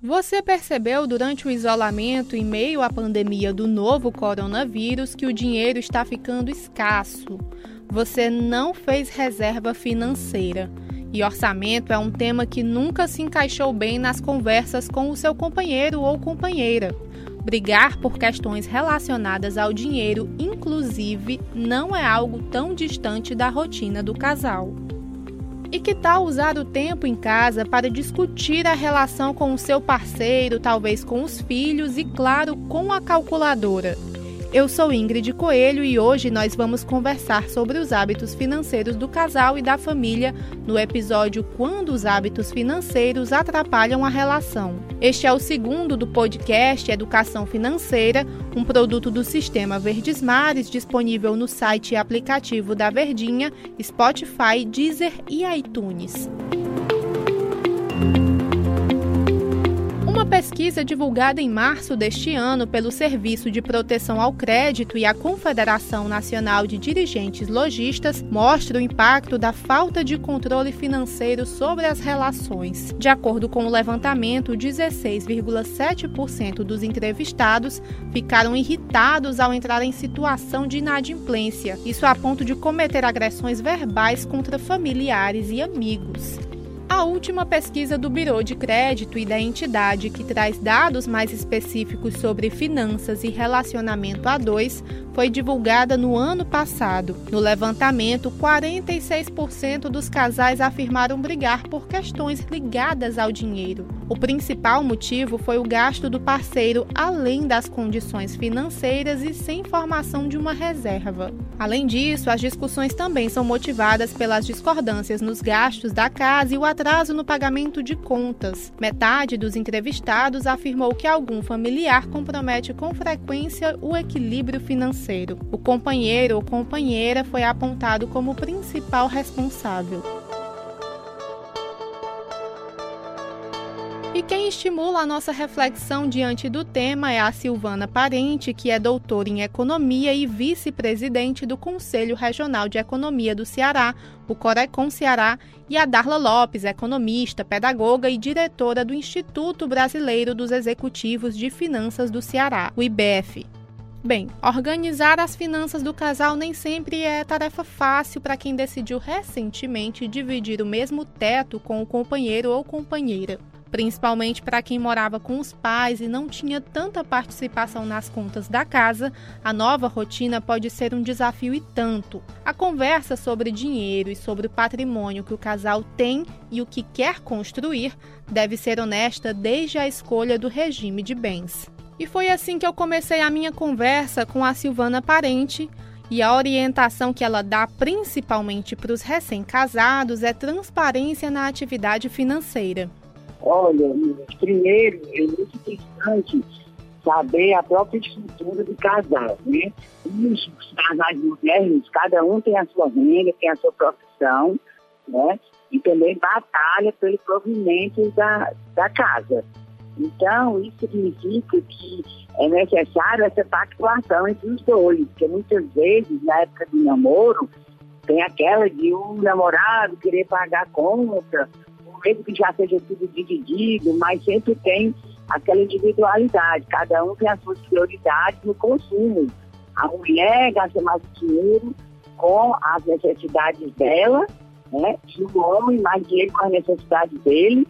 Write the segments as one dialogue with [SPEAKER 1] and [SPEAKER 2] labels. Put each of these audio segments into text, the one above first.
[SPEAKER 1] Você percebeu durante o isolamento em meio à pandemia do novo coronavírus que o dinheiro está ficando escasso? Você não fez reserva financeira. E orçamento é um tema que nunca se encaixou bem nas conversas com o seu companheiro ou companheira. Brigar por questões relacionadas ao dinheiro, inclusive, não é algo tão distante da rotina do casal. E que tal usar o tempo em casa para discutir a relação com o seu parceiro, talvez com os filhos e, claro, com a calculadora? Eu sou Ingrid Coelho e hoje nós vamos conversar sobre os hábitos financeiros do casal e da família no episódio Quando os hábitos financeiros atrapalham a relação. Este é o segundo do podcast Educação Financeira, um produto do Sistema Verdes Mares disponível no site e aplicativo da Verdinha, Spotify, Deezer e iTunes. Pesquisa divulgada em março deste ano pelo Serviço de Proteção ao Crédito e a Confederação Nacional de Dirigentes Logistas mostra o impacto da falta de controle financeiro sobre as relações. De acordo com o levantamento, 16,7% dos entrevistados ficaram irritados ao entrar em situação de inadimplência, isso a ponto de cometer agressões verbais contra familiares e amigos. A última pesquisa do Biro de Crédito e da entidade, que traz dados mais específicos sobre finanças e relacionamento a dois, foi divulgada no ano passado. No levantamento, 46% dos casais afirmaram brigar por questões ligadas ao dinheiro. O principal motivo foi o gasto do parceiro além das condições financeiras e sem formação de uma reserva. Além disso, as discussões também são motivadas pelas discordâncias nos gastos da casa e o atraso no pagamento de contas. Metade dos entrevistados afirmou que algum familiar compromete com frequência o equilíbrio financeiro. O companheiro ou companheira foi apontado como principal responsável. E quem estimula a nossa reflexão diante do tema é a Silvana Parente, que é doutora em Economia e vice-presidente do Conselho Regional de Economia do Ceará, o Corecon Ceará, e a Darla Lopes, economista, pedagoga e diretora do Instituto Brasileiro dos Executivos de Finanças do Ceará, o IBEF. Bem, organizar as finanças do casal nem sempre é tarefa fácil para quem decidiu recentemente dividir o mesmo teto com o companheiro ou companheira principalmente para quem morava com os pais e não tinha tanta participação nas contas da casa, a nova rotina pode ser um desafio e tanto. A conversa sobre dinheiro e sobre o patrimônio que o casal tem e o que quer construir deve ser honesta desde a escolha do regime de bens. E foi assim que eu comecei a minha conversa com a Silvana Parente. E a orientação que ela dá principalmente para os recém-casados é transparência na atividade financeira.
[SPEAKER 2] Olha, primeiro é muito importante saber a própria estrutura do casal, né? Os casais modernos, cada um tem a sua renda, tem a sua profissão, né? E também batalha pelo provimento da, da casa. Então, isso significa que é necessário essa pactuação entre os dois, porque muitas vezes, na época do namoro, tem aquela de um namorado querer pagar a conta, mesmo que já seja tudo dividido, mas sempre tem aquela individualidade, cada um tem as suas prioridades no consumo. A mulher gasta mais dinheiro com as necessidades dela, né? E o homem mais dinheiro com as necessidades dele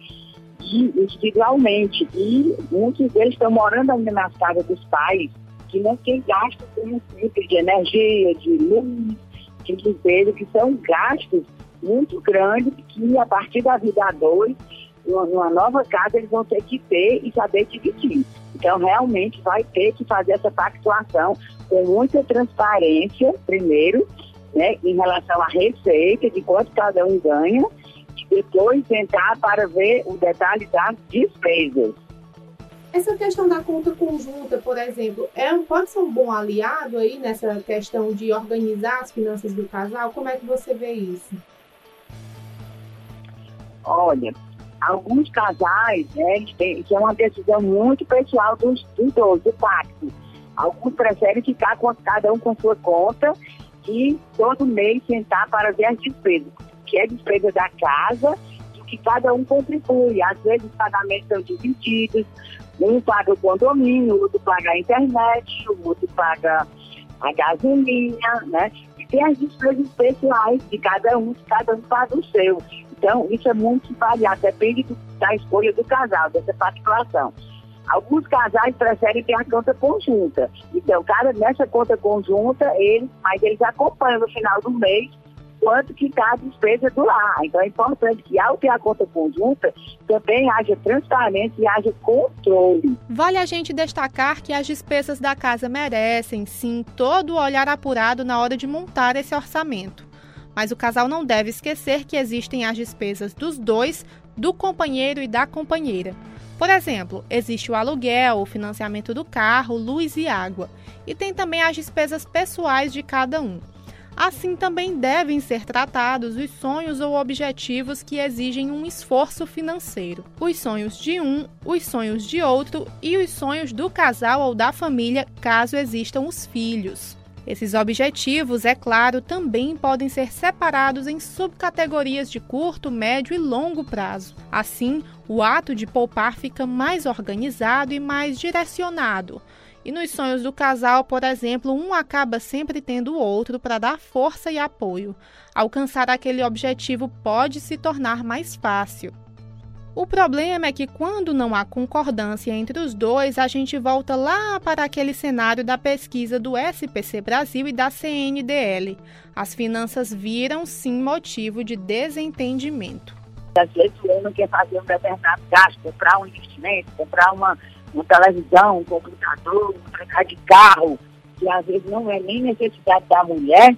[SPEAKER 2] individualmente. E muitos deles estão morando ainda nas casas dos pais, que não tem gasto de energia, de luz, de limpeza, que são gastos muito grande que a partir da vida 2, numa nova casa, eles vão ter que ter e saber dividir. Então, realmente vai ter que fazer essa pactuação com muita transparência, primeiro, né, em relação à receita, de quanto cada um ganha, depois tentar para ver o detalhe das despesas.
[SPEAKER 1] Essa questão da conta conjunta, por exemplo, é, pode ser um bom aliado aí nessa questão de organizar as finanças do casal? Como é que você vê isso?
[SPEAKER 2] Olha, alguns casais, né, têm, que é uma decisão muito pessoal dos, dos dois, do pacto. Alguns preferem ficar com cada um com sua conta e todo mês sentar para ver as despesas, que é despesa da casa, o que cada um contribui. Às vezes os pagamentos são divididos, um paga o condomínio, o outro paga a internet, o outro paga a gasolina, né? E tem as despesas especiais de cada um, cada um paga o seu. Então, isso é muito variado, depende do, da escolha do casal, dessa participação. Alguns casais preferem ter a conta conjunta. Então, cara, nessa conta conjunta, eles, mas eles acompanham no final do mês quanto que está a despesa do lar. Então é importante que ao ter a conta conjunta também haja transparência e haja controle.
[SPEAKER 1] Vale a gente destacar que as despesas da casa merecem sim todo o olhar apurado na hora de montar esse orçamento. Mas o casal não deve esquecer que existem as despesas dos dois, do companheiro e da companheira. Por exemplo, existe o aluguel, o financiamento do carro, luz e água. E tem também as despesas pessoais de cada um. Assim também devem ser tratados os sonhos ou objetivos que exigem um esforço financeiro. Os sonhos de um, os sonhos de outro e os sonhos do casal ou da família, caso existam os filhos. Esses objetivos, é claro, também podem ser separados em subcategorias de curto, médio e longo prazo. Assim, o ato de poupar fica mais organizado e mais direcionado, e nos sonhos do casal, por exemplo, um acaba sempre tendo o outro para dar força e apoio. Alcançar aquele objetivo pode se tornar mais fácil. O problema é que quando não há concordância entre os dois, a gente volta lá para aquele cenário da pesquisa do SPC Brasil e da CNDL. As finanças viram sim motivo de desentendimento.
[SPEAKER 2] Às vezes o homem quer fazer um determinado gasto, comprar um investimento, comprar uma, uma televisão, um computador, um trocar de carro, que às vezes não é nem necessidade da mulher,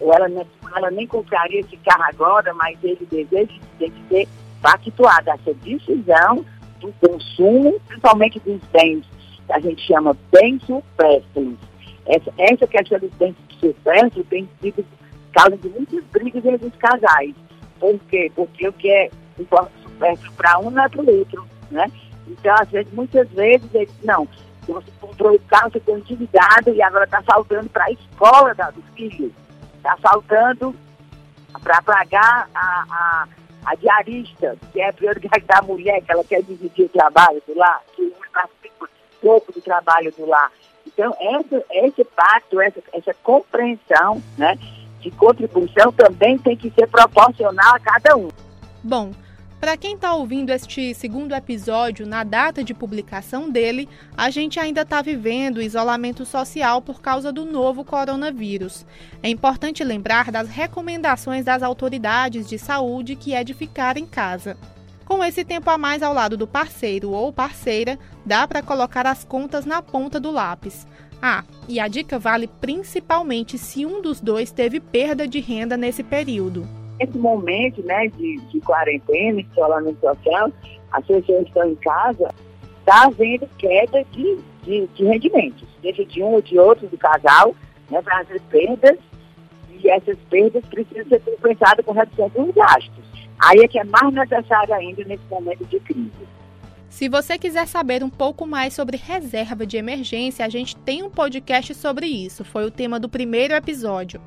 [SPEAKER 2] ou ela, ela nem compraria esse carro agora, mas ele deseja tem que ser pactuada essa decisão do consumo, principalmente dos bens que a gente chama bens supérfluos. Essa, essa questão dos bens supérfluos tem sido causa de muitas brigas entre os casais. Por quê? Porque o que é supérfluo para um não é para o outro, né? Então, às vezes, muitas vezes, ele não, você comprou o carro, você ficou endividado e agora está faltando para a escola da, dos filhos. Está faltando para pagar a, a, a, diarista, que é a prioridade da mulher, que ela quer dividir o trabalho do lar, que um participa pouco do trabalho do lar. Então, essa, esse pacto, essa, essa compreensão né, de contribuição também tem que ser proporcional a cada um.
[SPEAKER 1] Bom, para quem está ouvindo este segundo episódio na data de publicação dele, a gente ainda está vivendo isolamento social por causa do novo coronavírus. É importante lembrar das recomendações das autoridades de saúde que é de ficar em casa. Com esse tempo a mais ao lado do parceiro ou parceira, dá para colocar as contas na ponta do lápis. Ah, e a dica vale principalmente se um dos dois teve perda de renda nesse período
[SPEAKER 2] nesse momento né, de, de quarentena, isolamento social, as pessoas estão em casa, está havendo queda de, de, de, rendimentos, seja de um ou de outro do casal, né, as perdas, e essas perdas precisam ser compensadas com redução dos gastos. Aí é que é mais necessário ainda nesse momento de crise.
[SPEAKER 1] Se você quiser saber um pouco mais sobre reserva de emergência, a gente tem um podcast sobre isso. Foi o tema do primeiro episódio.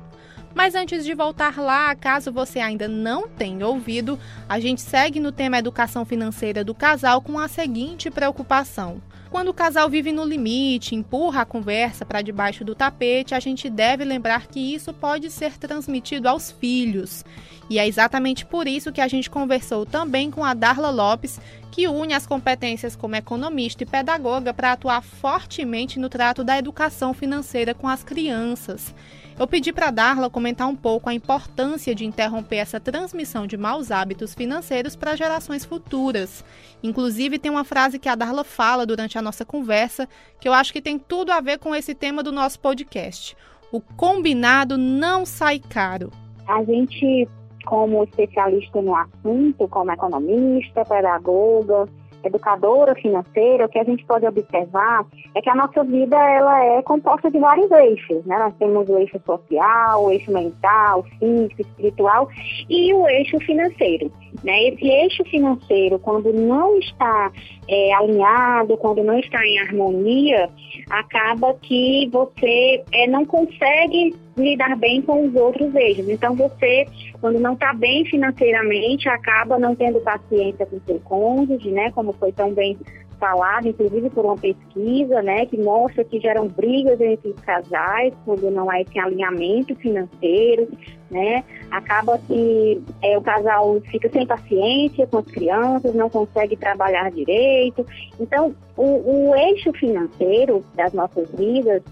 [SPEAKER 1] Mas antes de voltar lá, caso você ainda não tenha ouvido, a gente segue no tema educação financeira do casal com a seguinte preocupação. Quando o casal vive no limite, empurra a conversa para debaixo do tapete, a gente deve lembrar que isso pode ser transmitido aos filhos. E é exatamente por isso que a gente conversou também com a Darla Lopes, que une as competências como economista e pedagoga para atuar fortemente no trato da educação financeira com as crianças. Eu pedi para Darla comentar um pouco a importância de interromper essa transmissão de maus hábitos financeiros para gerações futuras. Inclusive, tem uma frase que a Darla fala durante a nossa conversa que eu acho que tem tudo a ver com esse tema do nosso podcast. O combinado não sai caro.
[SPEAKER 3] A gente, como especialista no assunto, como economista, pedagoga, educadora financeira, o que a gente pode observar é que a nossa vida ela é composta de vários eixos, né? Nós temos o eixo social, o eixo mental, físico, espiritual e o eixo financeiro. Né? Esse eixo financeiro, quando não está é, alinhado, quando não está em harmonia, acaba que você é, não consegue lidar bem com os outros eixos. Então, você, quando não está bem financeiramente, acaba não tendo paciência com seu cônjuge, né? Como foi tão bem falado, inclusive por uma pesquisa, né, que mostra que geram brigas entre os casais quando não há esse alinhamento financeiro, né? Acaba que é, o casal fica sem paciência com as crianças, não consegue trabalhar direito. Então, o, o eixo financeiro das nossas vidas,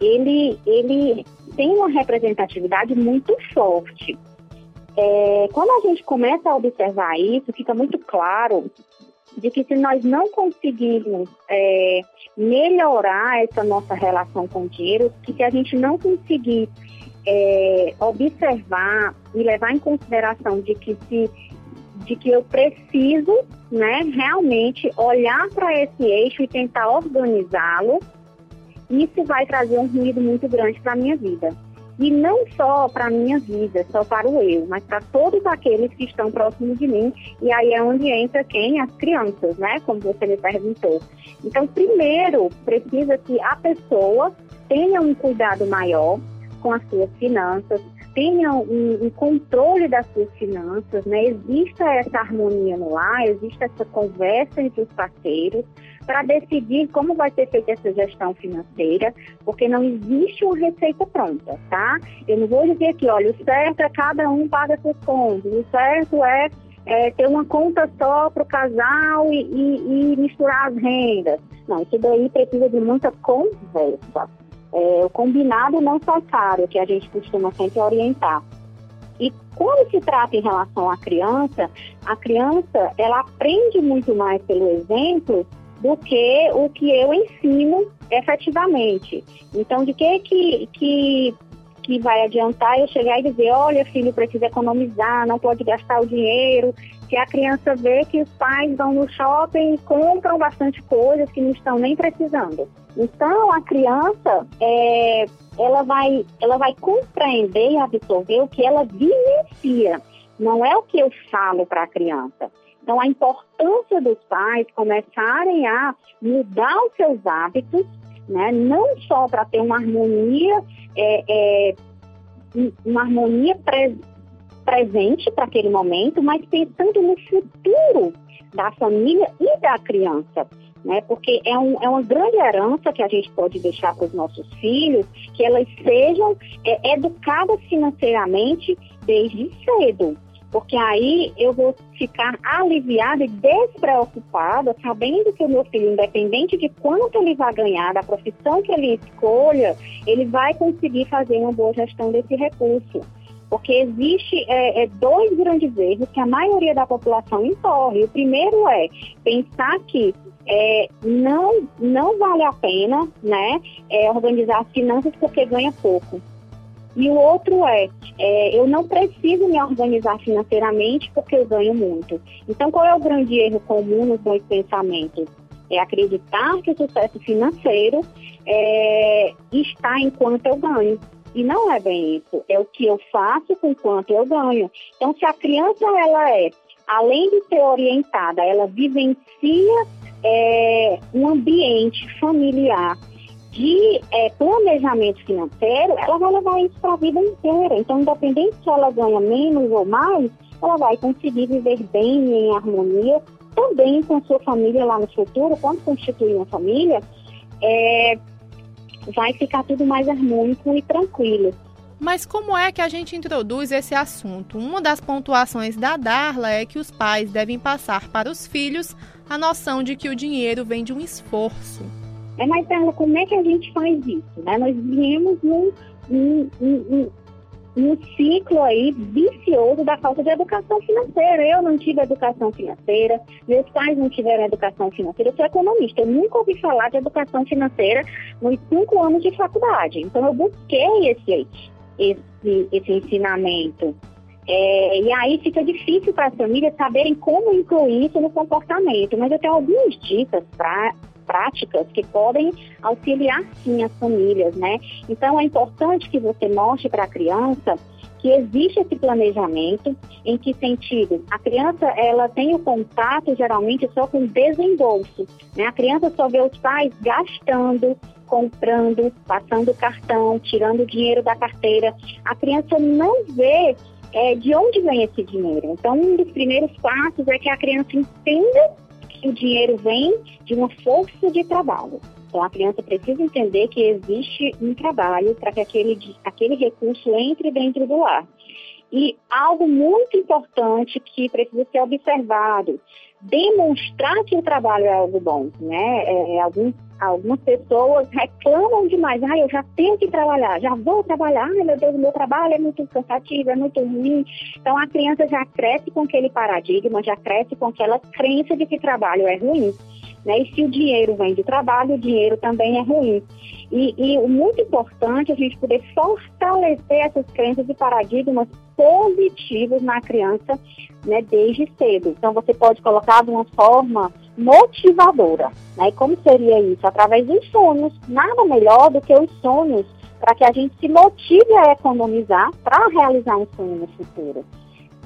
[SPEAKER 3] ele, ele tem uma representatividade muito forte. É, quando a gente começa a observar isso, fica muito claro de que se nós não conseguirmos é, melhorar essa nossa relação com o dinheiro, que se a gente não conseguir é, observar e levar em consideração de que se de que eu preciso, né, realmente olhar para esse eixo e tentar organizá-lo, isso vai trazer um ruído muito grande para a minha vida. E não só para a minha vida, só para o eu, mas para todos aqueles que estão próximos de mim. E aí é onde entra quem? As crianças, né? Como você me perguntou. Então, primeiro, precisa que a pessoa tenha um cuidado maior com as suas finanças, tenha um, um, controle das suas finanças, né? Exista essa harmonia no lar, exista essa conversa entre os parceiros para decidir como vai ser feita essa gestão financeira, porque não existe uma receita pronta, tá? Eu não vou dizer que, olha, o certo é cada um paga seus contos, o certo é, é ter uma conta só para o casal e, e, e misturar as rendas. Não, isso daí precisa de muita conversa. É, o combinado não sai caro, que a gente costuma sempre orientar. E quando se trata em relação à criança, a criança ela aprende muito mais pelo exemplo do que o que eu ensino efetivamente. Então, de que que, que que vai adiantar eu chegar e dizer, olha filho, precisa economizar, não pode gastar o dinheiro, que a criança vê que os pais vão no shopping e compram bastante coisas que não estão nem precisando. Então a criança é, ela vai ela vai compreender e absorver o que ela vivencia, não é o que eu falo para a criança. Então a importância dos pais começarem a mudar os seus hábitos, né? Não só para ter uma harmonia é, é, uma harmonia pre presente para aquele momento, mas pensando no futuro da família e da criança né? Porque é, um, é uma grande herança que a gente pode deixar para os nossos filhos, que elas sejam é, educadas financeiramente desde cedo. Porque aí eu vou ficar aliviada e despreocupada, sabendo que o meu filho, independente de quanto ele vai ganhar, da profissão que ele escolha, ele vai conseguir fazer uma boa gestão desse recurso porque existe é, é, dois grandes erros que a maioria da população incorre. O primeiro é pensar que é, não, não vale a pena né, é, organizar as finanças porque ganha pouco. E o outro é, é, eu não preciso me organizar financeiramente porque eu ganho muito. Então, qual é o grande erro comum nos dois pensamentos? É acreditar que o sucesso financeiro é, está enquanto eu ganho. E não é bem isso. É o que eu faço com quanto eu ganho. Então, se a criança ela é, além de ser orientada, ela vivencia é, um ambiente familiar de é, planejamento financeiro, ela vai levar isso para a vida inteira. Então, independente se ela ganha menos ou mais, ela vai conseguir viver bem e em harmonia também com sua família lá no futuro, quando constituir uma família, é, vai ficar tudo mais harmônico e tranquilo.
[SPEAKER 1] Mas como é que a gente introduz esse assunto? Uma das pontuações da Darla é que os pais devem passar para os filhos a noção de que o dinheiro vem de um esforço.
[SPEAKER 3] É, mas Darla, como é que a gente faz isso? Né? Nós viemos num, num, num, num ciclo aí vicioso da falta de educação financeira. Eu não tive educação financeira, meus pais não tiveram educação financeira. Eu sou economista, eu nunca ouvi falar de educação financeira nos cinco anos de faculdade. Então eu busquei esse esse, esse ensinamento. É, e aí fica difícil para as famílias saberem como incluir isso no comportamento. Mas eu tenho algumas dicas pra, práticas que podem auxiliar sim as famílias, né? Então é importante que você mostre para a criança que existe esse planejamento. Em que sentido? A criança ela tem o contato geralmente só com desembolso. Né? A criança só vê os pais gastando, comprando, passando cartão, tirando dinheiro da carteira. A criança não vê é, de onde vem esse dinheiro. Então, um dos primeiros passos é que a criança entenda o dinheiro vem de uma força de trabalho. Então, a criança precisa entender que existe um trabalho para que aquele, aquele recurso entre dentro do lar. E algo muito importante que precisa ser observado, demonstrar que o trabalho é algo bom, né? É, é alguns, algumas pessoas reclamam demais, ah, eu já tenho que trabalhar, já vou trabalhar, ai meu Deus, meu trabalho é muito cansativo, é muito ruim. Então a criança já cresce com aquele paradigma, já cresce com aquela crença de que trabalho é ruim. Né? E se o dinheiro vem de trabalho, o dinheiro também é ruim. E, e o muito importante é a gente poder fortalecer essas crenças e paradigmas positivos na criança né, desde cedo. Então, você pode colocar de uma forma motivadora. Né? E como seria isso? Através dos sonhos. Nada melhor do que os sonhos para que a gente se motive a economizar para realizar um sonho no futuro.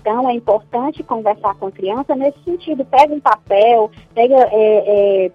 [SPEAKER 3] Então, é importante conversar com a criança nesse sentido. Pega um papel, pega é, é,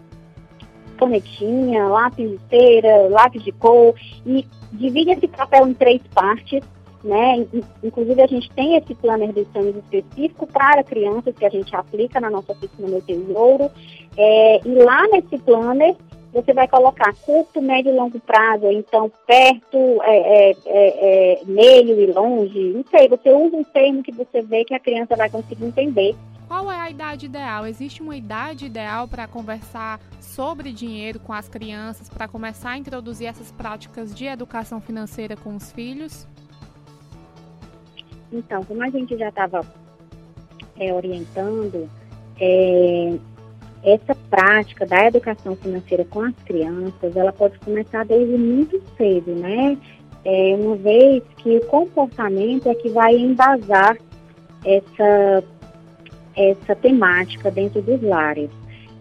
[SPEAKER 3] canetinha, lápis de cera, lápis de cor e divide esse papel em três partes. Né? Inclusive, a gente tem esse planner de sonhos específico para crianças que a gente aplica na nossa oficina Meu Tesouro. É, e lá nesse planner, você vai colocar curto, médio e longo prazo, então perto, é, é, é, é, meio e longe, não sei, você usa um termo que você vê que a criança vai conseguir entender.
[SPEAKER 1] Qual é a idade ideal? Existe uma idade ideal para conversar sobre dinheiro com as crianças, para começar a introduzir essas práticas de educação financeira com os filhos?
[SPEAKER 3] Então, como a gente já estava é, orientando, é, essa prática da educação financeira com as crianças, ela pode começar desde muito cedo, né? É, uma vez que o comportamento é que vai embasar essa, essa temática dentro dos lares.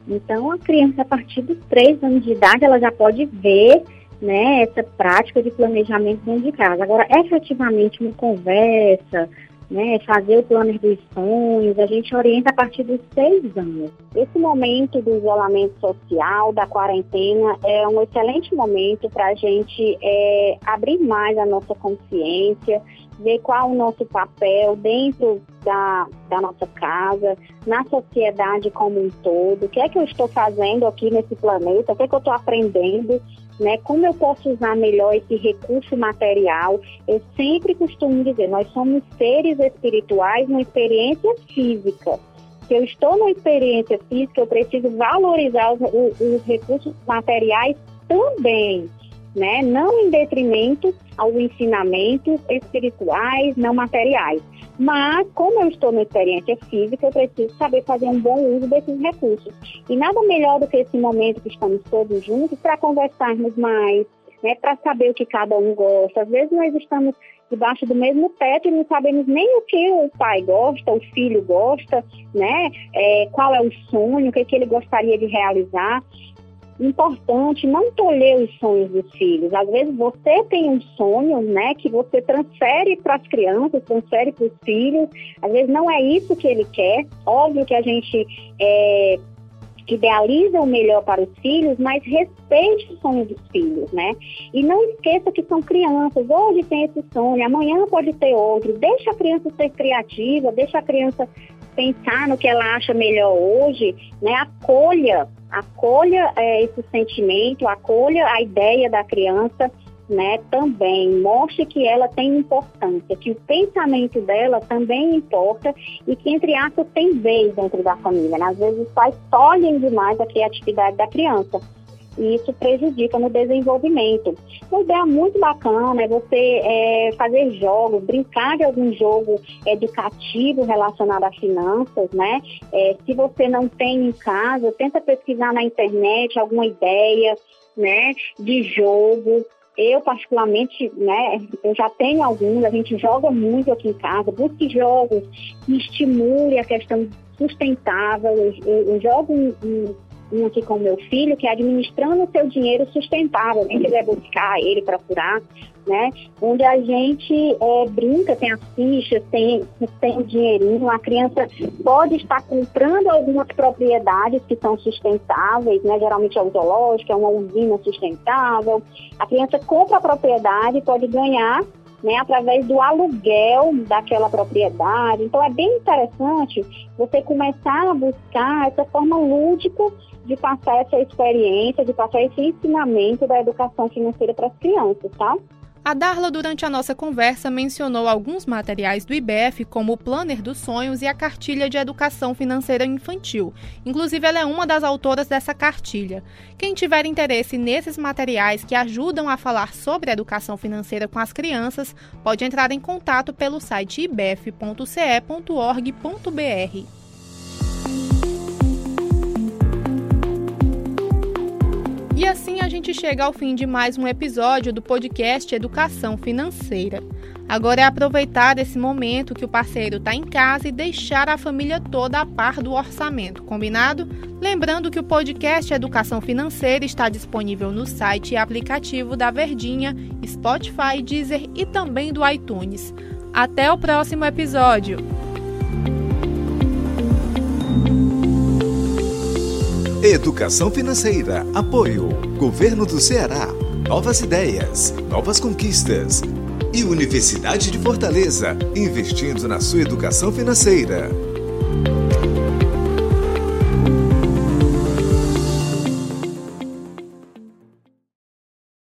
[SPEAKER 3] Então, a criança, a partir dos três anos de idade, ela já pode ver né, essa prática de planejamento dentro de casa. Agora, efetivamente, uma conversa, né, fazer o plano dos sonhos, a gente orienta a partir dos seis anos. Esse momento do isolamento social, da quarentena, é um excelente momento para a gente é, abrir mais a nossa consciência, ver qual o nosso papel dentro da, da nossa casa, na sociedade como um todo, o que é que eu estou fazendo aqui nesse planeta, o que é que eu estou aprendendo né? Como eu posso usar melhor esse recurso material? Eu sempre costumo dizer, nós somos seres espirituais numa experiência física. Se eu estou numa experiência física, eu preciso valorizar os, os, os recursos materiais também, né? Não em detrimento aos ensinamentos espirituais, não materiais. Mas, como eu estou na experiência física, eu preciso saber fazer um bom uso desses recursos. E nada melhor do que esse momento que estamos todos juntos para conversarmos mais, né, para saber o que cada um gosta. Às vezes nós estamos debaixo do mesmo teto e não sabemos nem o que o pai gosta, o filho gosta, né? É, qual é o sonho, o que, é que ele gostaria de realizar importante não tolher os sonhos dos filhos. Às vezes você tem um sonho, né, que você transfere para as crianças, transfere para os filhos. Às vezes não é isso que ele quer. Óbvio que a gente é, idealiza o melhor para os filhos, mas respeite o sonho dos filhos, né? E não esqueça que são crianças. Hoje tem esse sonho, amanhã pode ter outro. Deixa a criança ser criativa, deixa a criança pensar no que ela acha melhor hoje, né? Acolha acolha é, esse sentimento, acolha a ideia da criança, né, também mostre que ela tem importância, que o pensamento dela também importa e que, entre aspas, tem vez dentro da família. Né? Às vezes os pais tolhem demais a criatividade da criança e isso prejudica no desenvolvimento. Uma ideia muito bacana é você é, fazer jogos, brincar de algum jogo educativo relacionado a finanças, né? É, se você não tem em casa, tenta pesquisar na internet alguma ideia, né, de jogo, eu, particularmente, né, eu já tenho alguns, a gente joga muito aqui em casa, busque jogos que estimule a questão sustentável. Eu, eu, eu jogo um, um, um aqui com meu filho, que é administrando o seu dinheiro sustentável. Quem quiser buscar ele, procurar, né? Onde a gente é, brinca, tem as fichas, tem, tem o dinheirinho, a criança pode estar comprando algumas propriedades que são sustentáveis, né? Geralmente é o zoológico, é uma usina sustentável. A criança compra a propriedade, pode ganhar né, através do aluguel daquela propriedade. Então é bem interessante você começar a buscar essa forma lúdica de passar essa experiência, de passar esse ensinamento da educação financeira para as crianças, tá?
[SPEAKER 1] A Darla, durante a nossa conversa, mencionou alguns materiais do IBF, como o Planner dos Sonhos e a Cartilha de Educação Financeira Infantil. Inclusive, ela é uma das autoras dessa cartilha. Quem tiver interesse nesses materiais que ajudam a falar sobre educação financeira com as crianças, pode entrar em contato pelo site ibf.ce.org.br. E assim a gente chega ao fim de mais um episódio do podcast Educação Financeira. Agora é aproveitar esse momento que o parceiro está em casa e deixar a família toda a par do orçamento, combinado? Lembrando que o podcast Educação Financeira está disponível no site e aplicativo da Verdinha, Spotify, Deezer e também do iTunes. Até o próximo episódio!
[SPEAKER 4] Educação Financeira. Apoio. Governo do Ceará. Novas ideias. Novas conquistas. E Universidade de Fortaleza. Investindo na sua educação financeira.